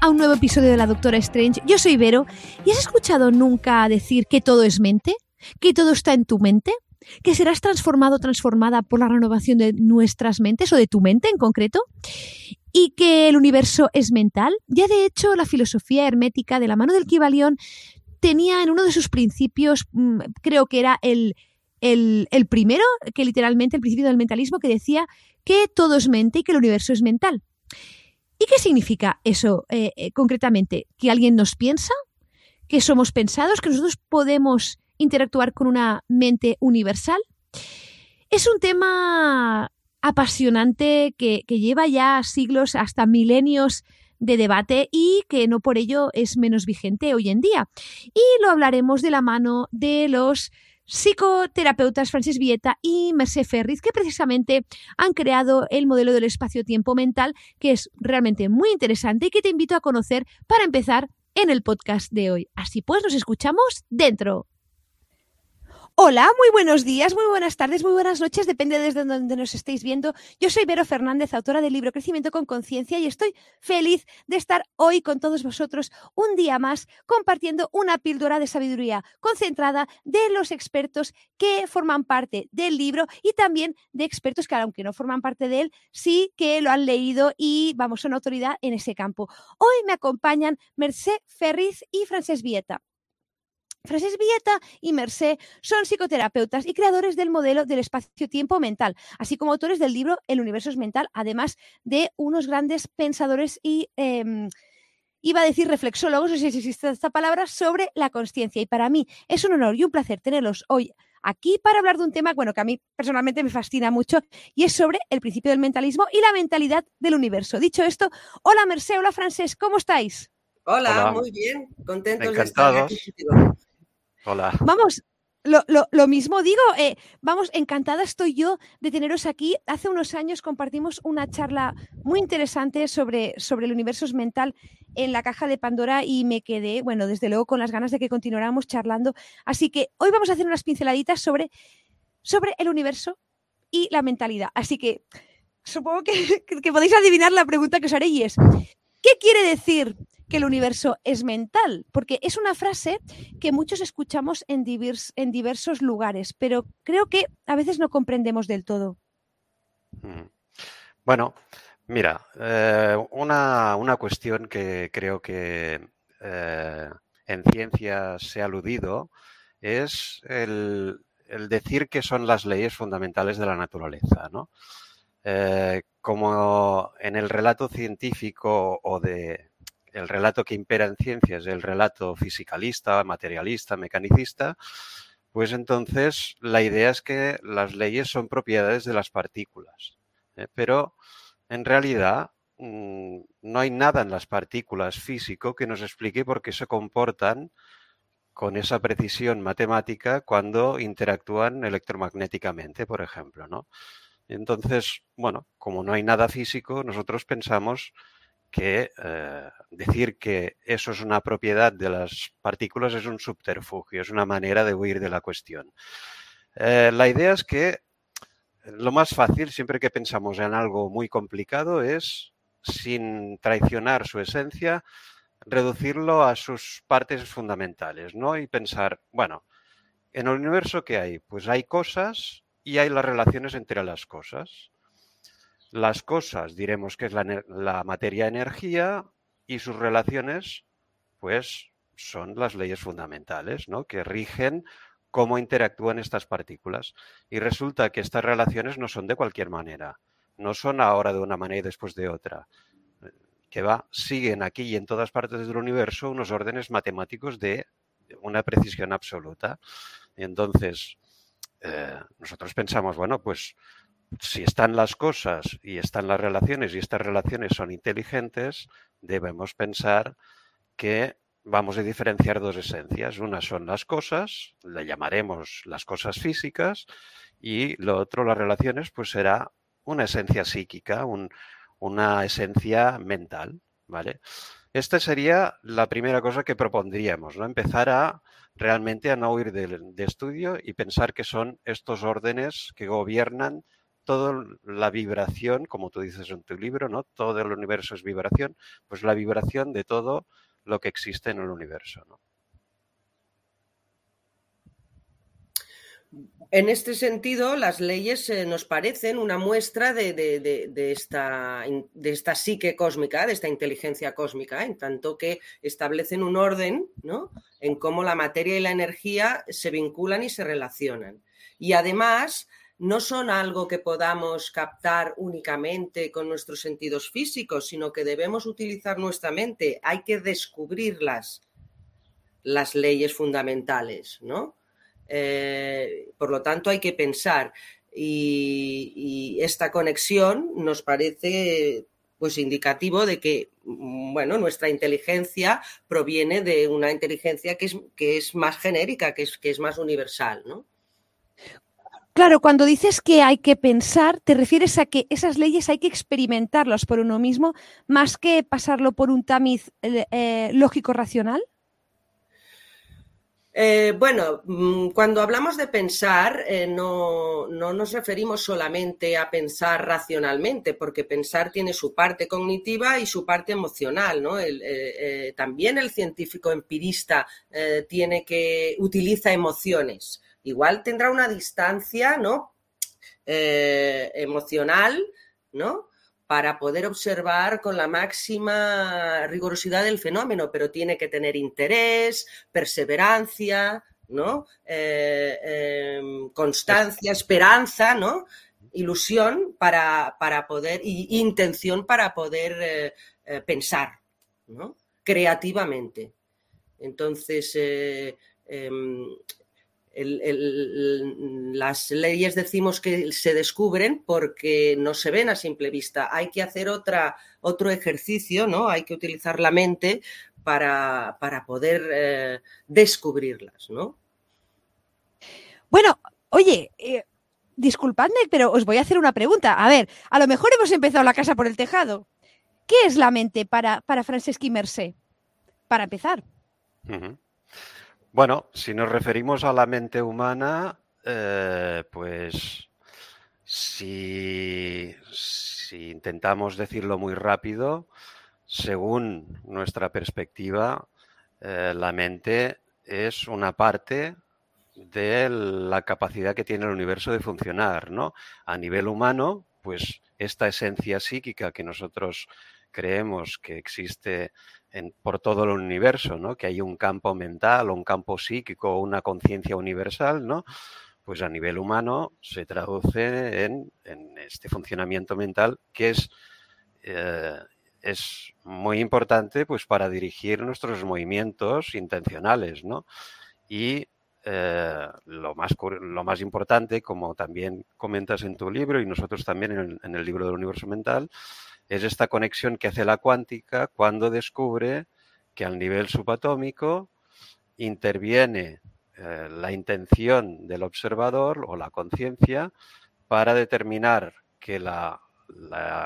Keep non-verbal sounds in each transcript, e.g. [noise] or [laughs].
A un nuevo episodio de la Doctora Strange. Yo soy Vero y has escuchado nunca decir que todo es mente, que todo está en tu mente, que serás transformado, transformada por la renovación de nuestras mentes o de tu mente en concreto y que el universo es mental. Ya de hecho la filosofía hermética de la mano del Kibalión tenía en uno de sus principios, mm, creo que era el, el, el primero, que literalmente el principio del mentalismo, que decía que todo es mente y que el universo es mental. ¿Y qué significa eso eh, eh, concretamente? ¿Que alguien nos piensa? ¿Que somos pensados? ¿Que nosotros podemos interactuar con una mente universal? Es un tema apasionante que, que lleva ya siglos, hasta milenios de debate y que no por ello es menos vigente hoy en día. Y lo hablaremos de la mano de los psicoterapeutas Francis Vieta y Mercé Ferriz, que precisamente han creado el modelo del espacio-tiempo mental, que es realmente muy interesante y que te invito a conocer para empezar en el podcast de hoy. Así pues, nos escuchamos dentro. Hola, muy buenos días, muy buenas tardes, muy buenas noches, depende desde donde nos estéis viendo. Yo soy Vero Fernández, autora del libro Crecimiento con Conciencia y estoy feliz de estar hoy con todos vosotros un día más compartiendo una píldora de sabiduría concentrada de los expertos que forman parte del libro y también de expertos que aunque no forman parte de él, sí que lo han leído y vamos, son autoridad en ese campo. Hoy me acompañan Mercé Ferriz y Francesc Vieta. Frances Villeta y Mercé son psicoterapeutas y creadores del modelo del espacio-tiempo mental, así como autores del libro El universo es mental, además de unos grandes pensadores y, eh, iba a decir reflexólogos, no sé si existe esta palabra, sobre la consciencia. Y para mí es un honor y un placer tenerlos hoy aquí para hablar de un tema, bueno, que a mí personalmente me fascina mucho, y es sobre el principio del mentalismo y la mentalidad del universo. Dicho esto, hola Mercé, hola Francés, ¿cómo estáis? Hola, Hola. muy bien, contentos de estar aquí. Hola. Vamos, lo, lo- lo mismo digo, eh, vamos, encantada estoy yo de teneros aquí. Hace unos años compartimos una charla muy interesante sobre, sobre el universo mental en la caja de Pandora y me quedé, bueno, desde luego con las ganas de que continuáramos charlando. Así que hoy vamos a hacer unas pinceladitas sobre, sobre el universo y la mentalidad. Así que supongo que- [laughs] que podéis adivinar la pregunta que os haré y es, ¿qué quiere decir que el universo es mental? Porque es una frase que muchos escuchamos en, divers- en diversos lugares, pero creo que a veces no comprendemos del todo. Bueno, mira, eh, una, una cuestión que creo que eh, en ciencia se ha aludido es el, el decir que son las leyes fundamentales de la naturaleza, ¿no? Eh, como en el relato científico o de el relato que impera en ciencias, el relato fisicalista, materialista, mecanicista, pues entonces la idea es que las leyes son propiedades de las partículas. ¿eh? Pero en realidad mm, no hay nada en las partículas físico que nos explique por qué se comportan con esa precisión matemática cuando interactúan electromagnéticamente, por ejemplo, ¿no? Entonces, bueno, como no hay nada físico, nosotros pensamos que eh, decir que eso es una propiedad de las partículas es un subterfugio, es una manera de huir de la cuestión. Eh, la idea es que lo más fácil, siempre que pensamos en algo muy complicado, es, sin traicionar su esencia, reducirlo a sus partes fundamentales, ¿no? Y pensar, bueno, en el universo ¿qué hay? Pues hay cosas y hay las relaciones entre las cosas. Las cosas, diremos que es la, ener- la materia-energía y sus relaciones, pues son las leyes fundamentales, ¿no? Que rigen cómo interactúan estas partículas. Y resulta que estas relaciones no son de cualquier manera, no son ahora de una manera y después de otra. Que va, siguen aquí y en todas partes del universo unos órdenes matemáticos de una precisión absoluta. Entonces, eh, nosotros pensamos, bueno, pues si están las cosas y están las relaciones y estas relaciones son inteligentes, debemos pensar que vamos a diferenciar dos esencias. Una son las cosas, le llamaremos las cosas físicas, y lo otro, las relaciones, pues será una esencia psíquica, una esencia mental, ¿vale? Esta sería la primera cosa que propondríamos, ¿no? Empezar a realmente a no huir de, estudio y pensar que son estos órdenes que gobiernan toda la vibración, como tú dices en tu libro, ¿no? Todo el universo es vibración, pues la vibración de todo lo que existe en el universo. En este sentido, las leyes eh, nos parecen una muestra de, esta, de, esta, psique cósmica, de esta inteligencia cósmica, en tanto que establecen un orden ¿no? en cómo la materia y la energía se vinculan y se relacionan. Y además no son algo que podamos captar únicamente con nuestros sentidos físicos, sino que debemos utilizar nuestra mente. Hay que descubrirlas, las leyes fundamentales, ¿no? Eh, por lo tanto, hay que pensar. Y, esta conexión nos parece pues indicativo de que bueno, nuestra inteligencia proviene de una inteligencia que es, que es más genérica, que es, que es más universal, ¿no? Claro, cuando dices que hay que pensar, te refieres a que esas leyes hay que experimentarlas por uno mismo más que pasarlo por un tamiz eh, eh, lógico-racional. Eh, bueno, mm, cuando hablamos de pensar, no, nos referimos solamente a pensar racionalmente, porque pensar tiene su parte cognitiva y su parte emocional. ¿no? también el científico empirista tiene que utiliza emociones igual tendrá una distancia, ¿no? Eh, emocional, ¿no? Para poder observar con la máxima rigurosidad el fenómeno, pero tiene que tener interés, perseverancia, ¿no? Eh, em, constancia, esperanza, ¿no? Ilusión para, poder, y intención para poder eh, pensar, ¿no? Creativamente. Entonces, las leyes decimos que se descubren porque no se ven a simple vista. Hay que hacer otra, otro ejercicio, ¿no? Hay que utilizar la mente para, poder eh, descubrirlas, ¿no? Bueno, oye, eh, disculpadme, pero os voy a hacer una pregunta. A ver, a lo mejor hemos empezado la casa por el tejado. ¿Qué es la mente para, para Franceschi Mercé? Para empezar. Bueno, si nos referimos a la mente humana, eh, pues si, intentamos decirlo muy rápido, según nuestra perspectiva, eh, la mente es una parte de la capacidad que tiene el universo de funcionar, ¿no? A nivel humano, pues esta esencia psíquica que nosotros creemos que existe por todo el universo, ¿no? Que hay un campo mental un campo psíquico una conciencia universal, ¿no? Pues a nivel humano se traduce en, este funcionamiento mental que es, eh, es muy importante pues para dirigir nuestros movimientos intencionales, ¿no? Y eh, lo, más, lo más importante, como también comentas en tu libro y nosotros también en en el libro del universo mental, es esta conexión que hace la cuántica cuando descubre que al nivel subatómico interviene eh, la intención del observador o la conciencia para determinar que la,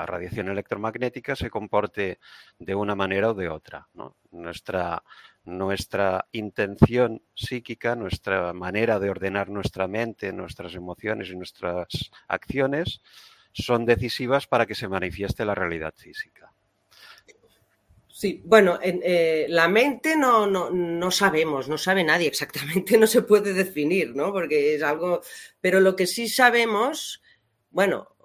radiación electromagnética se comporte de una manera o de otra. Nuestra, nuestra intención psíquica, nuestra manera de ordenar nuestra mente, nuestras emociones y nuestras acciones son decisivas para que se manifieste la realidad física. Sí, bueno, eh, la mente no, no, sabemos, no sabe nadie exactamente, [laughs] no se puede definir, ¿no? Porque es algo, pero lo que sí sabemos, bueno,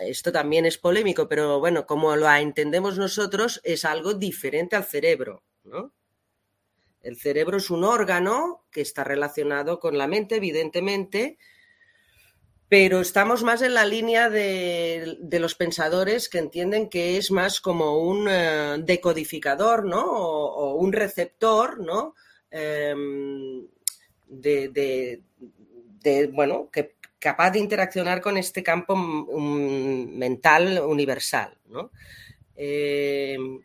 esto también es polémico, pero bueno, como lo entendemos nosotros, es algo diferente al cerebro, ¿no? El cerebro es un órgano que está relacionado con la mente, evidentemente, pero estamos más en la línea de, los pensadores que entienden que es más como un eh, decodificador, ¿no? O, un receptor, ¿no? Em, de, bueno, que capaz de interaccionar con este campo mental universal. Em,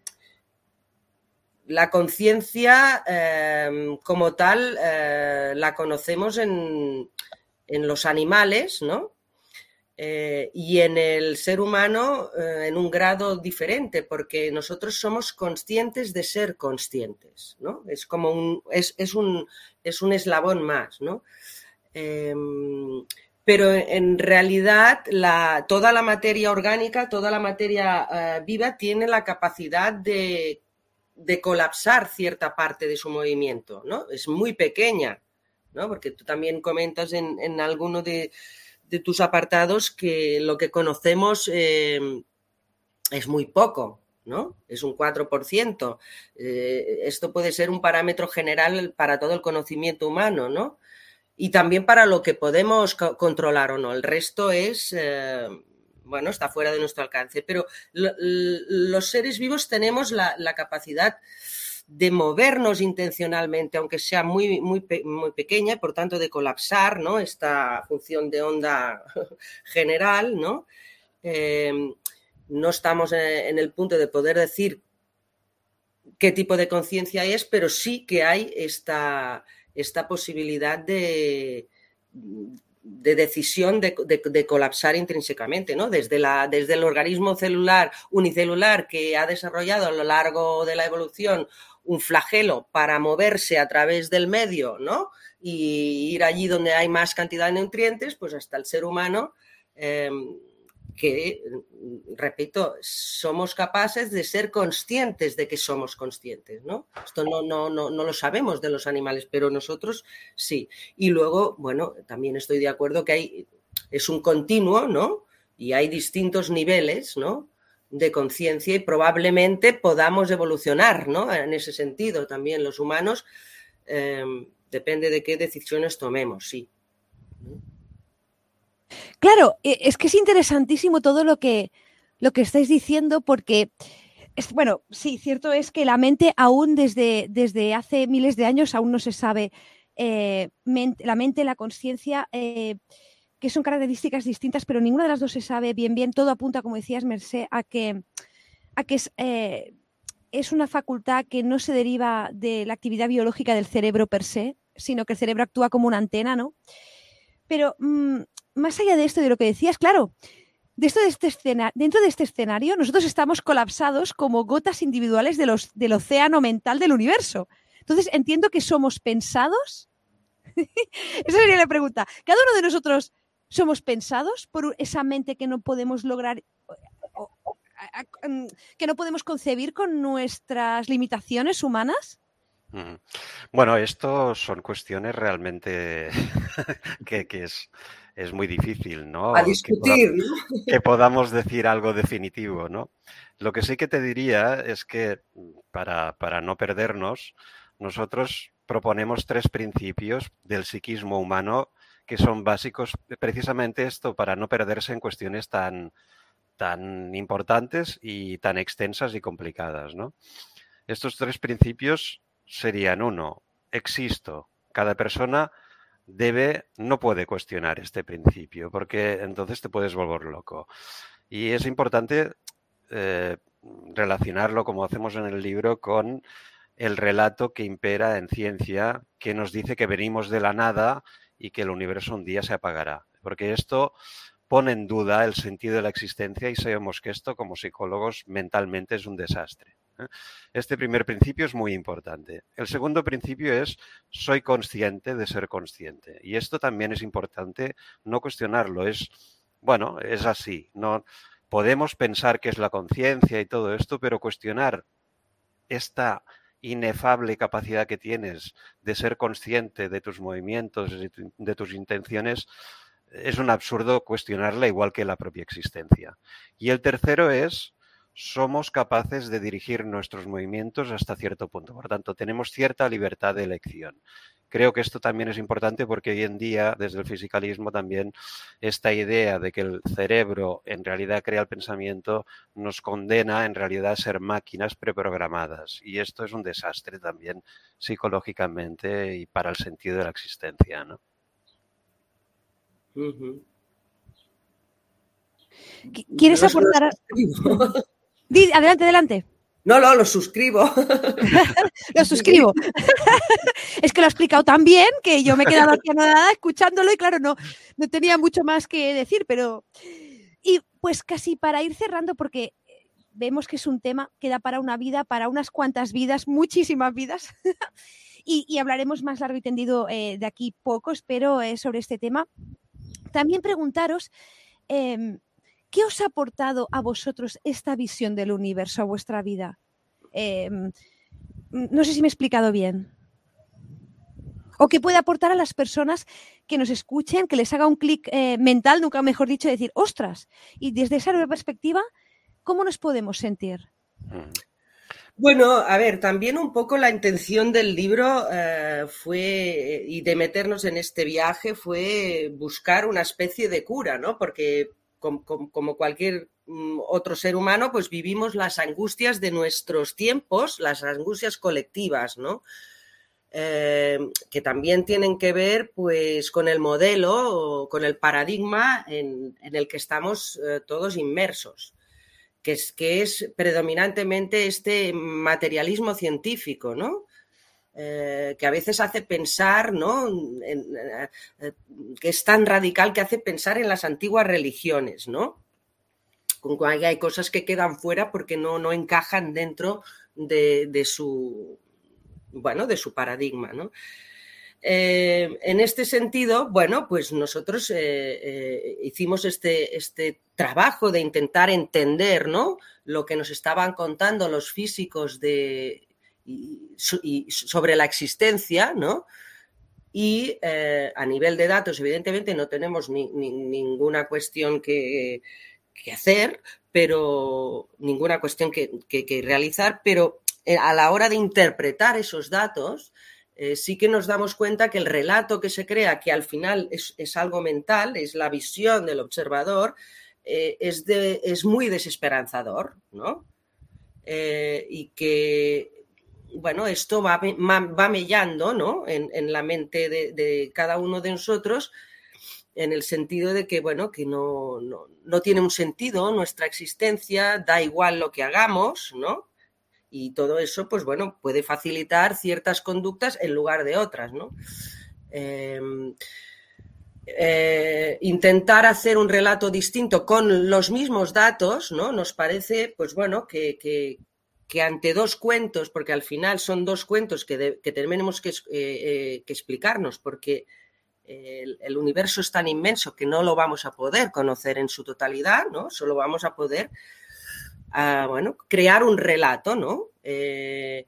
la conciencia em, como tal eh, la conocemos en, en los animales, ¿no? Eh, y en el ser humano eh, en un grado diferente, porque nosotros somos conscientes de ser conscientes, ¿no? Es como un, es, un, es un eslabón más, ¿no? Em, pero en realidad la, toda la materia orgánica, toda la materia eh, viva tiene la capacidad de, de colapsar cierta parte de su movimiento, ¿no? Es muy pequeña, porque tú también comentas en, alguno de, tus apartados que lo que conocemos eh, es muy poco, ¿no? Es un 4%. Eh, esto puede ser un parámetro general para todo el conocimiento humano, ¿no? Y también para lo que podemos controlar o no. El resto es, eh, bueno, está fuera de nuestro alcance. Pero los seres vivos tenemos la capacidad de movernos intencionalmente, aunque sea muy, muy, muy pequeña, y por tanto de colapsar ¿no? esta función de onda [laughs] general, ¿no? Eh, no estamos en el punto de poder decir qué tipo de conciencia es, pero sí que hay esta, esta posibilidad de, de decisión de, de, colapsar intrínsecamente, ¿no? Desde, la, desde el organismo celular unicelular que ha desarrollado a lo largo de la evolución un flagelo para moverse a través del medio, ¿no? Y ir allí donde hay más cantidad de nutrientes, pues hasta el ser humano, em, que, repito, somos capaces de ser conscientes de que somos conscientes, ¿no? Esto no, no, no, no lo sabemos de los animales, pero nosotros sí. Y luego, bueno, también estoy de acuerdo que hay, es un continuo, ¿no? Y hay distintos niveles, ¿no? de conciencia y probablemente podamos evolucionar ¿no? en ese sentido también los humanos. Em, depende de qué decisiones tomemos, sí. Claro, e, es que es interesantísimo todo lo que, lo que estáis diciendo porque, es, bueno, sí, cierto es que la mente aún desde, desde hace miles de años aún no se sabe, eh, la mente, la conciencia... Eh, que son características distintas, pero ninguna de las dos se sabe bien bien. Todo apunta, como decías, Merced, a que, a que es, eh, es una facultad que no se deriva de la actividad biológica del cerebro per se, sino que el cerebro actúa como una antena, ¿no? Pero mm, más allá de esto, de lo que decías, claro, de de este escena, dentro de este escenario, nosotros estamos colapsados como gotas individuales de los, del océano mental del universo. Entonces, entiendo que somos pensados. [laughs] Esa sería la pregunta. Cada uno de nosotros somos pensados por esa mente que no podemos lograr mm, que no podemos concebir con nuestras limitaciones humanas? Bueno, esto son cuestiones realmente [laughs] que, es, es, muy difícil, ¿no? A discutir, que, podamos, que podamos decir algo definitivo, ¿no? Lo que sí que te diría es que para, para no perdernos, nosotros proponemos tres principios del psiquismo humano que son básicos precisamente esto para no perderse en cuestiones tan, tan importantes y tan extensas y complicadas. ¿no? Estos tres principios serían uno, existo. Cada persona debe, no puede cuestionar este principio, porque entonces te puedes volver loco. Y es importante eh, relacionarlo, como hacemos en el libro, con el relato que impera en ciencia, que nos dice que venimos de la nada y que el universo un día se apagará. Porque esto pone en duda el sentido de la existencia y sabemos que esto como psicólogos mentalmente es un desastre. Este primer principio es muy importante. El segundo principio es soy consciente de ser consciente. Y esto también es importante no cuestionarlo. Es, bueno, es así. No, podemos pensar que es la conciencia y todo esto, pero cuestionar esta inefable capacidad que tienes de ser consciente de tus movimientos, de tus intenciones, es un absurdo cuestionarla igual que la propia existencia. Y el tercero es, somos capaces de dirigir nuestros movimientos hasta cierto punto. Por tanto, tenemos cierta libertad de elección. Creo que esto también es importante porque hoy en día, desde el fisicalismo, también esta idea de que el cerebro en realidad crea el pensamiento nos condena en realidad a ser máquinas preprogramadas. Y esto es un desastre también psicológicamente y para el sentido de la existencia. ¿no? ¿Quieres aportar? Adelante, adelante. No, no, lo suscribo. [laughs] lo suscribo. [laughs] es que lo ha explicado tan bien que yo me he quedado aquí nada escuchándolo y claro, no, no tenía mucho más que decir, pero... Y pues casi para ir cerrando, porque vemos que es un tema que da para una vida, para unas cuantas vidas, muchísimas vidas. [laughs] y, hablaremos más largo y tendido eh, de aquí poco, espero, eh, sobre este tema. También preguntaros... Em, ¿Qué os ha aportado a vosotros esta visión del universo a vuestra vida? Em, no sé si me he explicado bien. O qué puede aportar a las personas que nos escuchen, que les haga un clic eh, mental, nunca mejor dicho, decir, ostras, y desde esa nueva perspectiva, ¿cómo nos podemos sentir? Bueno, a ver, también un poco la intención del libro eh, fue, y de meternos en este viaje, fue buscar una especie de cura, ¿no? Porque como, cualquier mm, otro ser humano, pues vivimos las angustias de nuestros tiempos, las angustias colectivas, ¿no? Eh, que también tienen que ver pues con el modelo o con el paradigma en, el que estamos eh, todos inmersos, que es, que es predominantemente este materialismo científico, ¿no? Eh, que a veces hace pensar, ¿no? Eh, eh, que es tan radical que hace pensar en las antiguas religiones, ¿no? Con que hay cosas que quedan fuera porque no, no encajan dentro de, su bueno, de su paradigma, ¿no? en este sentido, bueno, pues nosotros hicimos este, este, trabajo de intentar entender ¿no? lo que nos estaban contando los físicos de, sobre la existencia, ¿no? Y eh, a nivel de datos, evidentemente, no tenemos ninguna cuestión que, hacer, pero ninguna cuestión que, realizar, pero eh, a la hora de interpretar esos datos, eh, sí que nos damos cuenta que el relato que se crea, que al final es, algo mental, es la visión del observador, es muy desesperanzador, ¿no? y que bueno, esto va, va mellando ¿no? en, la mente de, cada uno de nosotros en el sentido de que, bueno, que no, no, tiene un sentido nuestra existencia, da igual lo que hagamos, ¿no? Y todo eso, pues bueno, puede facilitar ciertas conductas en lugar de otras, ¿no? Em, eh, intentar hacer un relato distinto con los mismos datos, ¿no? Nos parece, pues bueno, que ante dos cuentos, porque al final son dos cuentos que, tenemos que, eh, eh, explicarnos, porque el, universo es tan inmenso que no lo vamos a poder conocer en su totalidad, ¿no? Solo vamos a poder, ah, bueno, crear un relato, ¿no? Eh,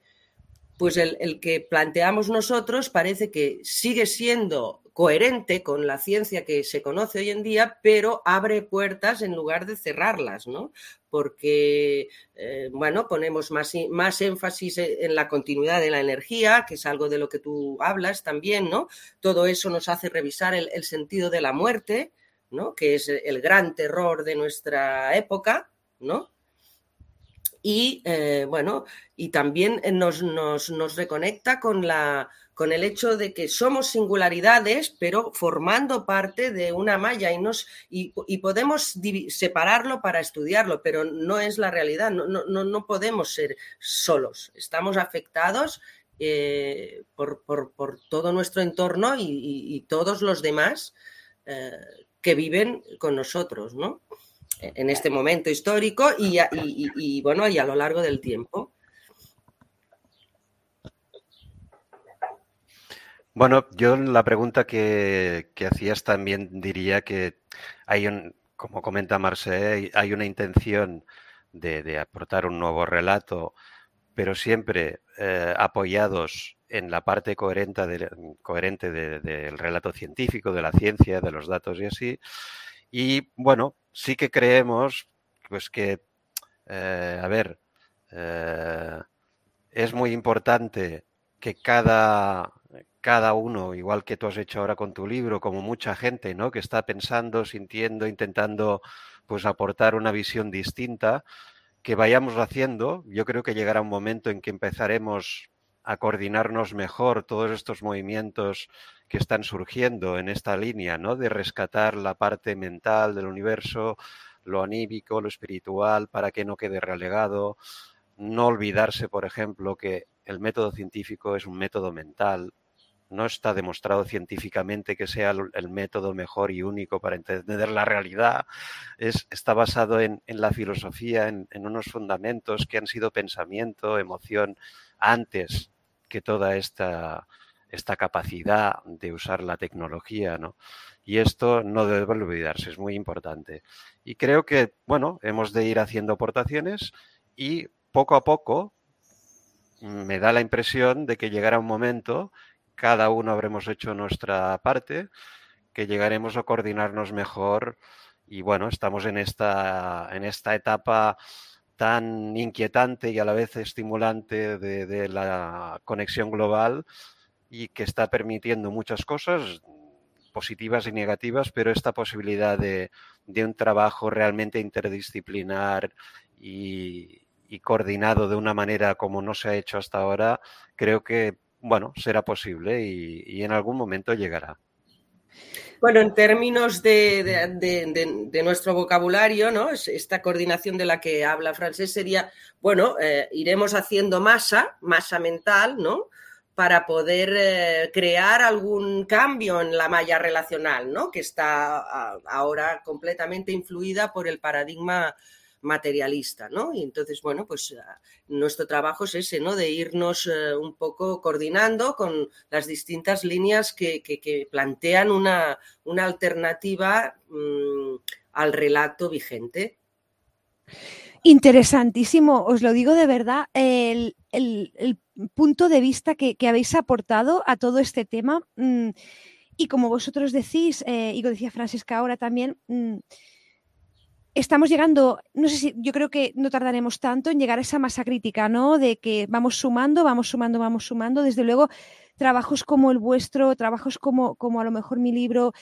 pues el, que planteamos nosotros parece que sigue siendo coherente con la ciencia que se conoce hoy en día, pero abre puertas en lugar de cerrarlas, ¿no? Porque, eh, bueno, ponemos más, más énfasis e, en la continuidad de la energía, que es algo de lo que tú hablas también, ¿no? Todo eso nos hace revisar el, sentido de la muerte, ¿no? Que es el gran terror de nuestra época, ¿no? Y eh, bueno, y también nos, nos, reconecta con la, con el hecho de que somos singularidades, pero formando parte de una malla y, nos, y, podemos separarlo para estudiarlo, pero no es la realidad, no, no, podemos ser solos, estamos afectados eh, por, todo nuestro entorno y, todos los demás eh, que viven con nosotros, ¿no? En este momento histórico y, bueno, y a lo largo del tiempo. Bueno, yo la pregunta que, hacías también diría que hay un, como comenta Marcé, hay una intención de, aportar un nuevo relato, pero siempre eh, apoyados en la parte coherente, coherente del relato científico, de la ciencia, de los datos y así. Y bueno, sí que creemos pues que a ver, es muy importante que cada, cada uno, igual que tú has hecho ahora con tu libro, como mucha gente, ¿no? Que está pensando, sintiendo, intentando pues aportar una visión distinta, que vayamos haciendo. Yo creo que llegará un momento en que empezaremos a coordinarnos mejor todos estos movimientos que están surgiendo en esta línea, ¿no? De rescatar la parte mental del universo, lo anímico, lo espiritual, para que no quede relegado. No olvidarse, por ejemplo, que el método científico es un método mental, no está demostrado científicamente que sea el método mejor y único para entender la realidad. Es, está basado en, la filosofía, en, unos fundamentos que han sido pensamiento, emoción, antes que toda esta, esta capacidad de usar la tecnología, ¿no? Y esto no debe olvidarse, es muy importante. Y creo que, bueno, hemos de ir haciendo aportaciones y poco a poco me da la impresión de que llegará un momento cada uno habremos hecho nuestra parte, que llegaremos a coordinarnos mejor. Y bueno, estamos en esta, en esta etapa tan inquietante y a la vez estimulante de, la conexión global y que está permitiendo muchas cosas positivas y negativas, pero esta posibilidad de, un trabajo realmente interdisciplinar y, coordinado de una manera como no se ha hecho hasta ahora, creo que bueno, será posible y, en algún momento llegará. Bueno, en términos de, nuestro vocabulario, ¿no? Esta coordinación de la que habla Francés sería, bueno, eh, iremos haciendo masa, masa mental, ¿no? Para poder eh, crear algún cambio en la malla relacional, ¿no? Que está ahora completamente influida por el paradigma materialista, ¿no? Y entonces, bueno, pues ah, nuestro trabajo es ese, ¿no? De irnos eh, un poco coordinando con las distintas líneas que, plantean una, alternativa mm, al relato vigente. Interesantísimo, os lo digo de verdad, el, punto de vista que, habéis aportado a todo este tema. Mm, y como vosotros decís, eh, y lo decía Francisca ahora también, mm, estamos llegando, no sé si, yo creo que no tardaremos tanto en llegar a esa masa crítica, ¿no? De que vamos sumando, vamos sumando, vamos sumando. Desde luego, trabajos como el vuestro, trabajos como, como a lo mejor mi libro,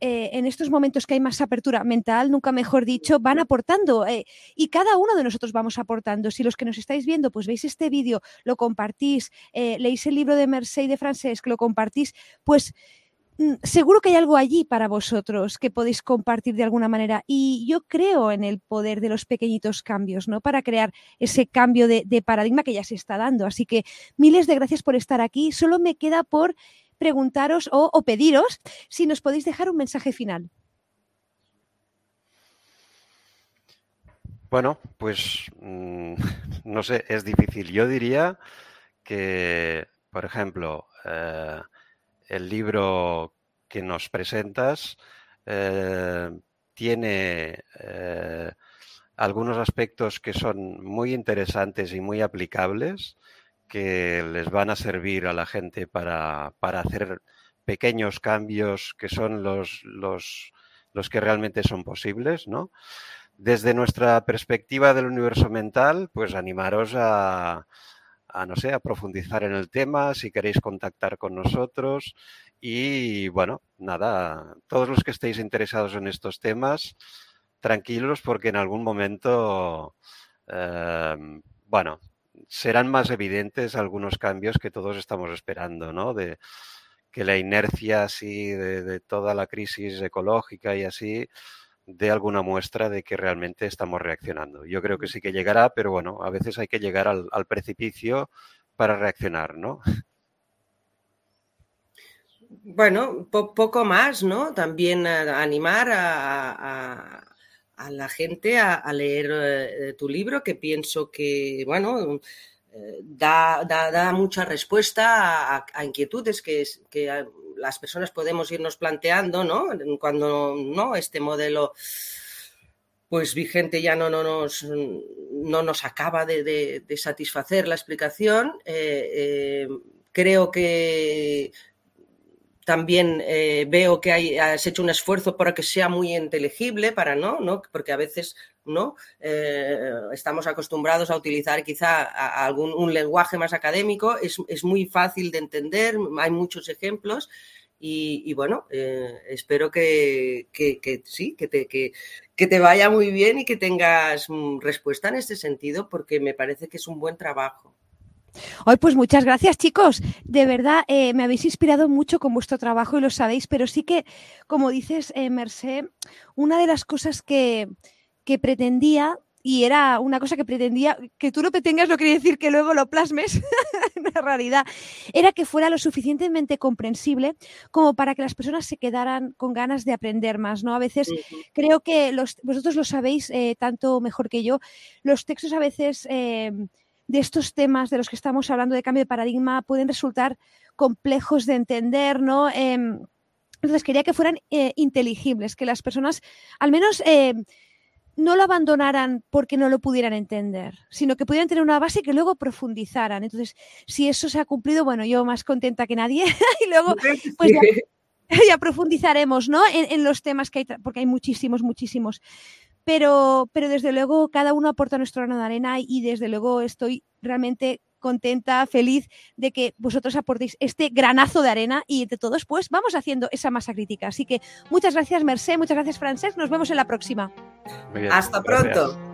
eh, en estos momentos que hay más apertura mental, nunca mejor dicho, van aportando eh, y cada uno de nosotros vamos aportando. Si los que nos estáis viendo, pues veis este vídeo, lo compartís, eh, leéis el libro de Mercedes de Francesc, lo compartís, pues seguro que hay algo allí para vosotros que podéis compartir de alguna manera. Y yo creo en el poder de los pequeñitos cambios, ¿no? Para crear ese cambio de, paradigma que ya se está dando. Así que miles de gracias por estar aquí. Solo me queda por preguntaros o, pediros si nos podéis dejar un mensaje final. Bueno, pues mm, [laughs] no sé, es difícil. Yo diría que, por ejemplo, eh, el libro que nos presentas eh, tiene eh, algunos aspectos que son muy interesantes y muy aplicables, que les van a servir a la gente para, hacer pequeños cambios que son los, los, los que realmente son posibles, ¿no? Desde nuestra perspectiva del universo mental, pues animaros a, a, no sé, a profundizar en el tema, si queréis contactar con nosotros. Y bueno, nada, todos los que estéis interesados en estos temas, tranquilos porque en algún momento, em, bueno, serán más evidentes algunos cambios que todos estamos esperando, ¿no? De que la inercia así de toda la crisis ecológica y así, de alguna muestra de que realmente estamos reaccionando. Yo creo que sí que llegará, pero bueno, a veces hay que llegar al, precipicio para reaccionar, ¿no? Bueno, poco más, ¿no? También animar a, la gente a, leer eh, tu libro, que pienso que, bueno, eh, da, da, mucha respuesta a, inquietudes que, que las personas podemos irnos planteando, ¿no? Cuando no este modelo pues vigente ya no, no, nos, no nos acaba de, satisfacer la explicación. Eh, eh, creo que también eh, veo que has hecho un esfuerzo para que sea muy inteligible, para no, ¿no? Porque a veces ¿no? Eh, estamos acostumbrados a utilizar quizá algún un lenguaje más académico, es, es, muy fácil de entender, hay muchos ejemplos. Y, bueno, eh, espero que, que, sí, que te, que, que te vaya muy bien y que tengas mm, respuesta en este sentido, porque me parece que es un buen trabajo. Hoy, pues muchas gracias, chicos. De verdad, eh, me habéis inspirado mucho con vuestro trabajo y lo sabéis, pero sí que, como dices, eh, Mercé, una de las cosas que, que pretendía y era una cosa que pretendía, que tú lo pretengas no quiere decir que luego lo plasmes [laughs] en la realidad, era que fuera lo suficientemente comprensible como para que las personas se quedaran con ganas de aprender más, ¿no? A veces creo que los, vosotros lo sabéis eh, tanto mejor que yo, los textos a veces eh, de estos temas de los que estamos hablando de cambio de paradigma pueden resultar complejos de entender, ¿no? Em, entonces quería que fueran eh, inteligibles, que las personas al menos no lo abandonaran porque no lo pudieran entender, sino que pudieran tener una base que luego profundizaran. Entonces, si eso se ha cumplido, bueno, yo más contenta que nadie. [laughs] y luego, pues [laughs] ya, profundizaremos, ¿no? En, los temas que hay, porque hay muchísimos, muchísimos. Pero, pero desde luego cada uno aporta nuestro grano de arena y desde luego estoy realmente contenta, feliz de que vosotros aportéis este granazo de arena y de todos, pues vamos haciendo esa masa crítica. Así que muchas gracias, Mercé, muchas gracias, Francesc. Nos vemos en la próxima. Hasta pronto.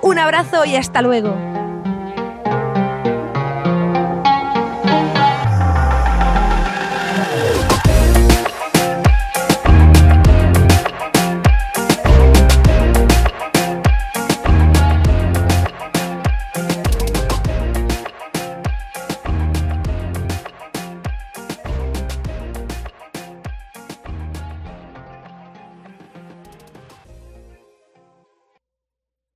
Un abrazo y hasta luego.